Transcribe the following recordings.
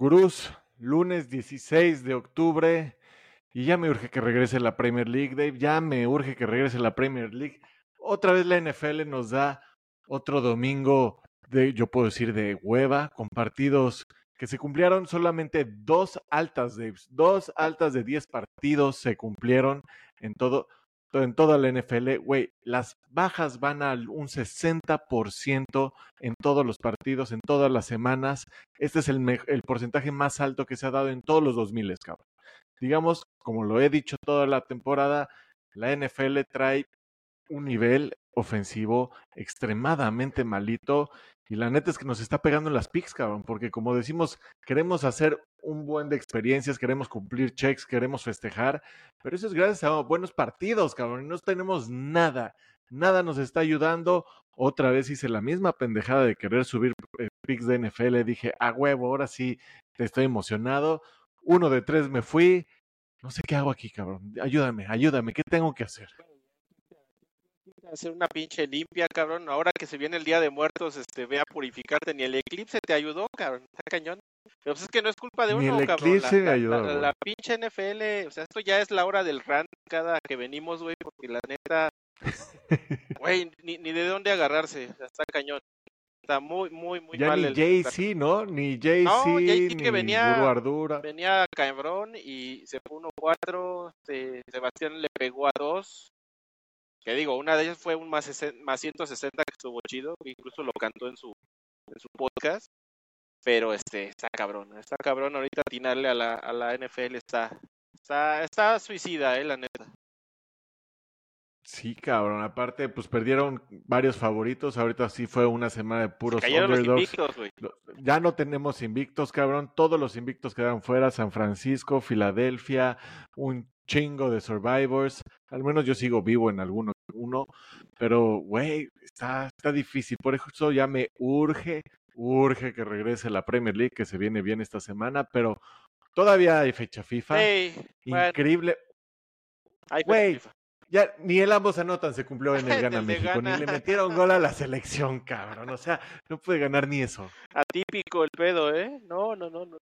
Gurús, lunes 16 de octubre y ya me urge que regrese la Premier League, Dave, ya me urge que regrese la Premier League. Otra vez la NFL nos da otro domingo de, yo puedo decir, de hueva, con partidos que se cumplieron solamente dos altas, Dave, dos altas de 10 partidos se cumplieron en todo en toda la NFL, güey, las bajas van al un 60% en todos los partidos, en todas las semanas. Este es el, el, porcentaje más alto que se ha dado en todos los 2000, cabrón. Digamos, como lo he dicho toda la temporada, la NFL trae un nivel ofensivo extremadamente malito y la neta es que nos está pegando en las picks, cabrón, porque como decimos, queremos hacer un buen de experiencias, queremos cumplir checks, queremos festejar, pero eso es gracias a buenos partidos, cabrón, y no tenemos nada, nada nos está ayudando. Otra vez hice la misma pendejada de querer subir eh, picks de NFL, dije, a huevo, ahora sí, te estoy emocionado. Uno de tres me fui, no sé qué hago aquí, cabrón, ayúdame, ayúdame, ¿qué tengo que hacer? Hacer una pinche limpia, cabrón. Ahora que se viene el Día de Muertos, este, ve a purificarte. Ni el eclipse te ayudó, cabrón. Está cañón. Pero pues es que no es culpa de uno, Ni el eclipse me ayudó. La, la, pinche NFL, o sea, esto ya es la hora del rant cada que venimos, güey, porque la neta, güey, ni, ni de dónde agarrarse. está cañón. Está muy, muy, muy ya mal. Ni Jay-Z, ¿no? Ni Jay-Z, no, ni que venía, venía cabrón y se fue 1-4. Este, Sebastián le pegó a dos. Que digo, una de ellas fue un más, más 160 que estuvo chido, incluso lo cantó en su, en su podcast. Pero este, está cabrón, está cabrón ahorita atinarle a la, a la NFL está, está, está suicida, eh, la neta. Sí, cabrón. Aparte, pues perdieron varios favoritos. Ahorita sí fue una semana de puros underdogs. Los invictos, güey. Ya no tenemos invictos, cabrón. Todos los invictos quedaron fuera. San Francisco, Filadelfia, un chingo de Survivors. Al menos yo sigo vivo en alguno, uno. Pero, güey, está, está difícil. Por eso ya me urge, urge que regrese la Premier League, que se viene bien esta semana. Pero todavía hay fecha FIFA. Hey, Increíble. Güey, ya ni el ambos anotan se cumplió en el Gana México, ni le metieron gol a la selección, cabrón. O sea, no puede ganar ni eso. Atípico el pedo, ¿eh? No, no, no, no.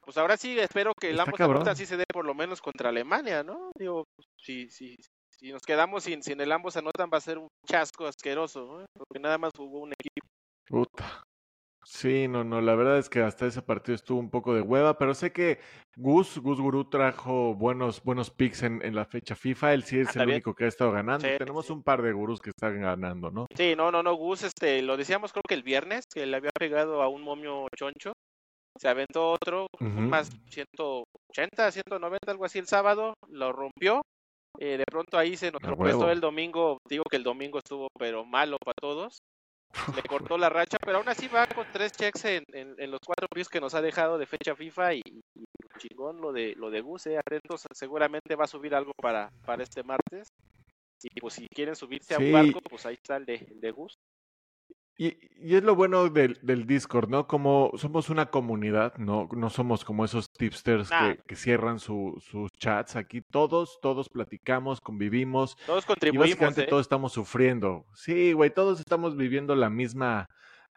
Pues ahora sí espero que el Está ambos anotan sí se dé por lo menos contra Alemania, ¿no? Digo, si, si, si nos quedamos sin, sin el ambos anotan va a ser un chasco asqueroso. Porque nada más jugó un equipo. Puta. Sí, no, no, la verdad es que hasta ese partido estuvo un poco de hueva, pero sé que Gus, Gus Gurú trajo buenos, buenos picks en, en la fecha FIFA, él sí es Anda el bien. único que ha estado ganando. Sí, Tenemos sí. un par de gurús que están ganando, ¿no? Sí, no, no, no, Gus, este, lo decíamos creo que el viernes, que le había pegado a un momio choncho. Se aventó otro, Ujú. un más 180, 190, algo así el sábado, lo rompió. Eh, de pronto ahí se nos A tropezó huevo. el domingo, digo que el domingo estuvo pero malo para todos. Le cortó la racha, pero aún así va con tres checks en, en, en los cuatro picks que nos ha dejado de fecha FIFA y, y chingón lo de lo de Gus, eh, atentos, seguramente va a subir algo para, para este martes. Y pues si quieren subirse a un barco, pues ahí está el de, el de Gus. Y, y es lo bueno del, del Discord, ¿no? Como somos una comunidad, no, no somos como esos tipsters Nah. que, que cierran su- sus chats. Aquí todos, todos platicamos, convivimos. Todos Y contribuimos, básicamente ¿eh? todos estamos sufriendo. Sí, güey, todos estamos viviendo la misma,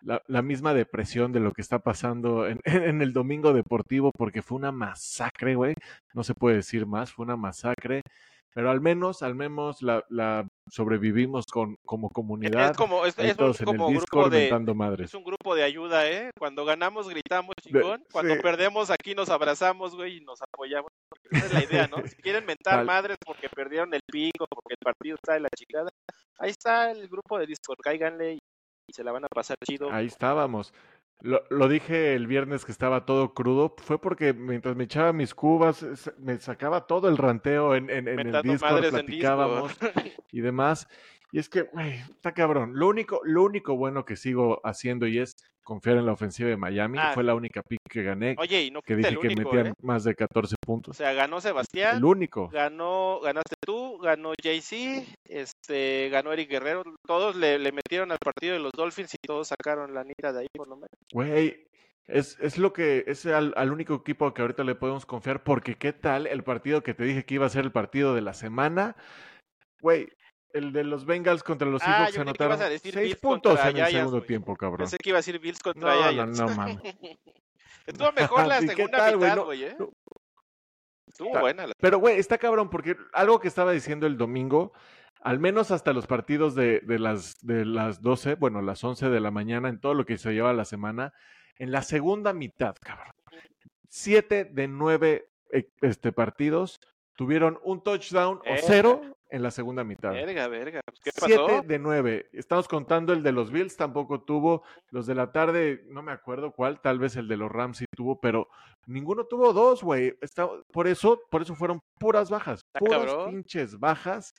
la, la misma depresión de lo que está pasando en, en el domingo deportivo, porque fue una masacre, güey. No se puede decir más, fue una masacre. Pero al menos, al menos la, la sobrevivimos con, como comunidad. Es como, es, un en el grupo de, madres. es un grupo de ayuda, ¿eh? Cuando ganamos gritamos chingón, cuando sí. perdemos aquí nos abrazamos, güey, y nos apoyamos. Esa es la idea, ¿no? Si quieren mentar Tal- madres porque perdieron el pico, porque el partido está de la chingada, ahí está el grupo de Discord, cáiganle y se la van a pasar chido. Ahí estábamos. Lo, lo dije el viernes que estaba todo crudo, fue porque mientras me echaba mis cubas, es- me sacaba todo el ranteo en, en, en el en platicábamos y demás. Y es que, güey, está cabrón. Lo único, lo único bueno que sigo haciendo y es confiar en la ofensiva de Miami. Ah. Fue la única pick que gané, Oye, y no que dije el que metían ¿eh? más de 14 O puntos. sea, ganó Sebastián, El único. ganó, ganaste tú, ganó JC, este, ganó Eric Guerrero, todos le, le metieron al partido de los Dolphins y todos sacaron la nita de ahí por lo menos. Güey, es, es lo que es al, al único equipo que ahorita le podemos confiar, porque qué tal el partido que te dije que iba a ser el partido de la semana, güey, el de los Bengals contra los Ah, Seahawks anotaron seis puntos en el Giants, segundo tiempo, cabrón. Pensé que iba a decir Bills contra No, no, Giants. no mames. Estuvo mejor la ¿Y qué segunda güey? mitad, No- güey, ¿eh? Estuvo Está- buena la Pero, güey, está cabrón, porque algo que estaba diciendo el domingo, al menos hasta los partidos de, de las, de las 12, bueno, las 11 de la mañana, en todo lo que se lleva la semana, en la segunda mitad, cabrón. Siete de nueve eh, este, partidos tuvieron un touchdown o Verga. cero en la segunda mitad. verga, verga. pues, ¿Qué Siete de nueve. Estamos contando el de los Bills, tampoco tuvo. Los de la tarde, no me acuerdo cuál, tal vez el de los Rams sí tuvo, pero ninguno tuvo dos, güey. Está- Por eso, por eso fueron puras bajas. Está Puras cabrón. pinches bajas.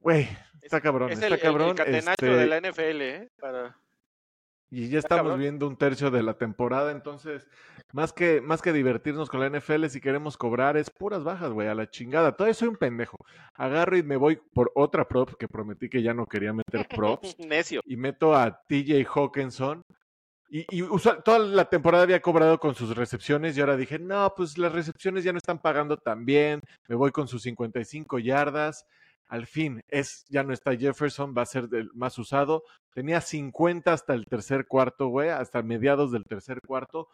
Güey, está cabrón, Es está el, el- el cabrón. catenacho este, de la NFL, ¿eh? Para... Y ya estamos cabrón. viendo un tercio de la temporada, entonces, más que, más que divertirnos con la NFL, si queremos cobrar, es puras bajas, güey, a la chingada. Todavía soy un pendejo. Agarro y me voy por otra prop que prometí que ya no quería meter props. Necio. y meto a TJ Hawkinson. Y, y toda la temporada había cobrado con sus recepciones y ahora dije, no, pues las recepciones ya no están pagando tan bien, me voy con sus 55 yardas. Al fin, es, ya no está Jefferson, va a ser el más usado. Tenía 50 hasta el tercer cuarto, güey, hasta mediados del tercer cuarto.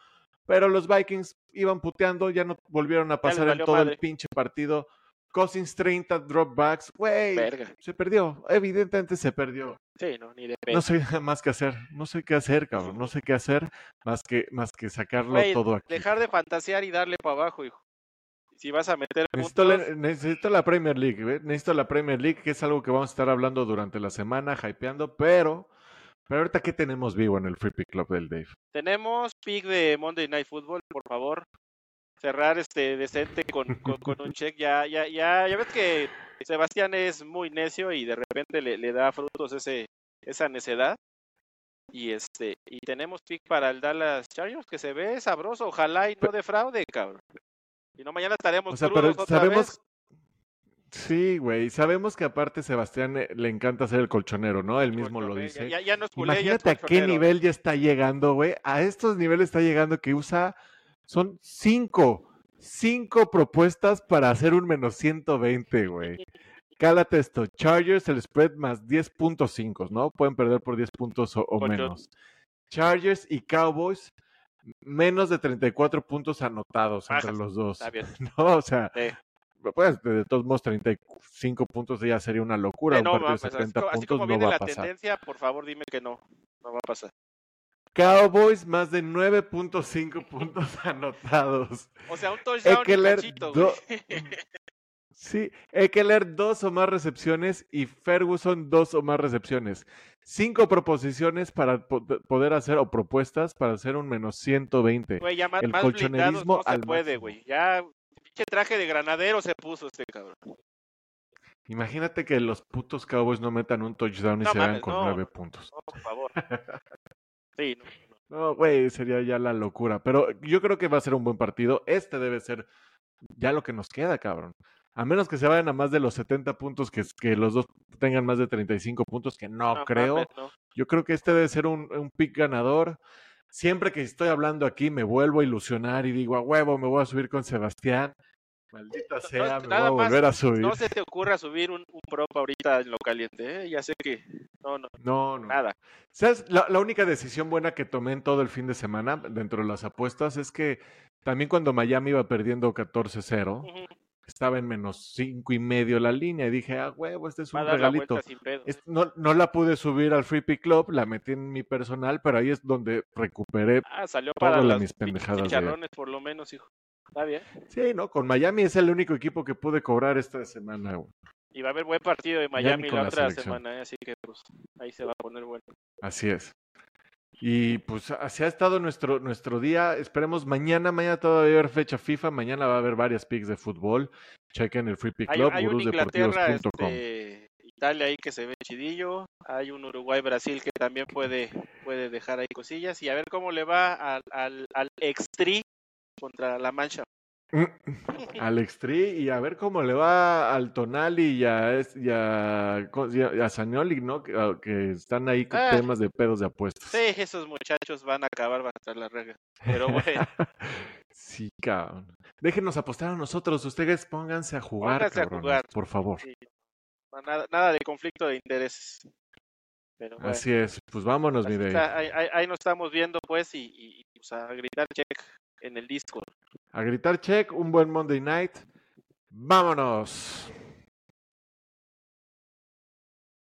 Pero los Vikings iban puteando, ya no volvieron a pasar en todo madre. el pinche partido. Cousins 30 dropbacks, güey, se perdió, evidentemente se perdió. Sí, no, ni de. No sé más que hacer, no sé qué hacer, cabrón, no sé qué hacer más que más que sacarlo todo aquí. Dejar de fantasear y darle para abajo, hijo. Si vas a meter Necesito puntos, la, necesito la Premier League, ¿ve? necesito la Premier League, que es algo que vamos a estar hablando durante la semana, hypeando, pero, pero ahorita qué tenemos vivo en el Free Pick Club del Dave. tenemos pick de Monday Night Football, por favor. Cerrar este decente con, con, con un check. Ya, ya, ya, ya ves que Sebastián es muy necio y de repente le, le da frutos ese, esa necedad. Y este, y tenemos pick para el Dallas Chargers que se ve sabroso, ojalá y no defraude, cabrón. Y no mañana estaremos O sea, pero otra sabemos, vez. sí, güey, sabemos que aparte Sebastián eh, le encanta ser el colchonero, ¿no? Él mismo lo dice. Ya, ya no es culé, ya es Imagínate a qué nivel ya está llegando, güey. A estos niveles está llegando que usa. Son cinco. Cinco propuestas para hacer un menos 120, güey. Cálate esto. Chargers, el spread más 10.5, ¿no? Pueden perder por 10 puntos o, menos. Chargers y Cowboys, menos de 34 puntos anotados entre Bajas. los dos. Está bien. No, o sea, Sí. pues de todos modos 35 puntos ya sería una locura. Sí, un no, partido de mames, así 70 co- así puntos como no viene va la a pasar. tendencia, por favor dime que no, no va a pasar. Cowboys, más de 9.5 puntos anotados. O sea, un touchdown y Eckler, cachito, do-. Sí, Eckler dos o más recepciones y Ferguson dos o más recepciones. Cinco proposiciones para po- poder hacer, o propuestas para hacer un menos 120. Güey, ya más, el más blindados no se puede, güey. Ya, pinche traje de granadero se puso este cabrón. Imagínate que los putos Cowboys no metan un touchdown y No se mames, con no. nueve puntos. No, por favor. Sí. No, güey, sería ya la locura. Pero yo creo que va a ser un buen partido. Este debe ser ya lo que nos queda, cabrón. A menos que se vayan a más de los 70 puntos, que, que los dos tengan más de 35 puntos, que no, No creo. mames, no. Yo creo que este debe ser un, un pick ganador. Siempre que estoy hablando aquí me vuelvo a ilusionar y digo, a huevo, me voy a subir con Sebastián. Maldita sea, me voy a volver a subir. No se te ocurra subir un, un prop ahorita en lo caliente, ¿eh? Ya sé que. No, no, No, no. nada. ¿Sabes? La, la única decisión buena que tomé en todo el fin de semana dentro de las apuestas es que también cuando Miami iba perdiendo 14-0, Ujú. Estaba en menos cinco y medio la línea y dije, ah, huevo, este es un la regalito. no, no la pude subir al Free Pick Club, la metí en mi personal, pero ahí es donde recuperé. Ah, salió todas para las las mis pendejadas de- por lo menos, hijo. Está bien. Sí, ¿no? Con Miami es el único equipo que pude cobrar esta semana. güey. Y va a haber buen partido de Miami la la otra selección. semana, ¿eh? así que pues ahí se va a poner bueno. Así es. Y pues así ha estado nuestro, nuestro día. Esperemos mañana, mañana todavía va a haber fecha FIFA, mañana va a haber varias picks de fútbol. Chequen el Free Pick Hay, Club, hay un Inglaterra, gurusdeportivos.com. este, Italia ahí que se ve chidillo. Hay un Uruguay-Brasil que también puede, puede dejar ahí cosillas. Y a ver cómo le va al, al, al Extri contra la Mancha. Alex Tri y a ver cómo le va al Tonali y a, y a, y a, Zanioli, ¿no? Que, ah, que están ahí con Ah. temas de pedos de apuestas. Sí, esos muchachos van a acabar hasta la regla. Pero bueno, sí, cabrón. Déjenos apostar a nosotros. Ustedes pónganse a jugar, Pónganse a cabrones, jugar. por favor. sí, nada, nada de conflicto de intereses. Pero bueno, Así es. Pues vámonos, mi ahí, ahí- ahí nos estamos viendo pues y, y- y pues a gritar check en el Discord. A gritar check, un buen Monday night. Vámonos.